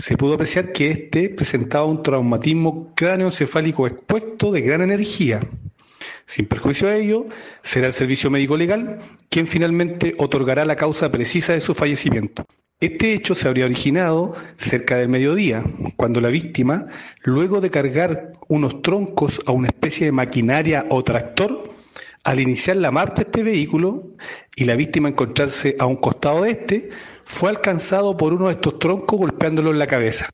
se pudo apreciar que éste presentaba un traumatismo cráneoencefálico expuesto de gran energía. Sin perjuicio de ello, será el servicio médico legal quien finalmente otorgará la causa precisa de su fallecimiento. Este hecho se habría originado cerca del mediodía, cuando la víctima, luego de cargar unos troncos a una especie de maquinaria o tractor, al iniciar la marcha este vehículo y la víctima encontrarse a un costado de este, fue alcanzado por uno de estos troncos golpeándolo en la cabeza.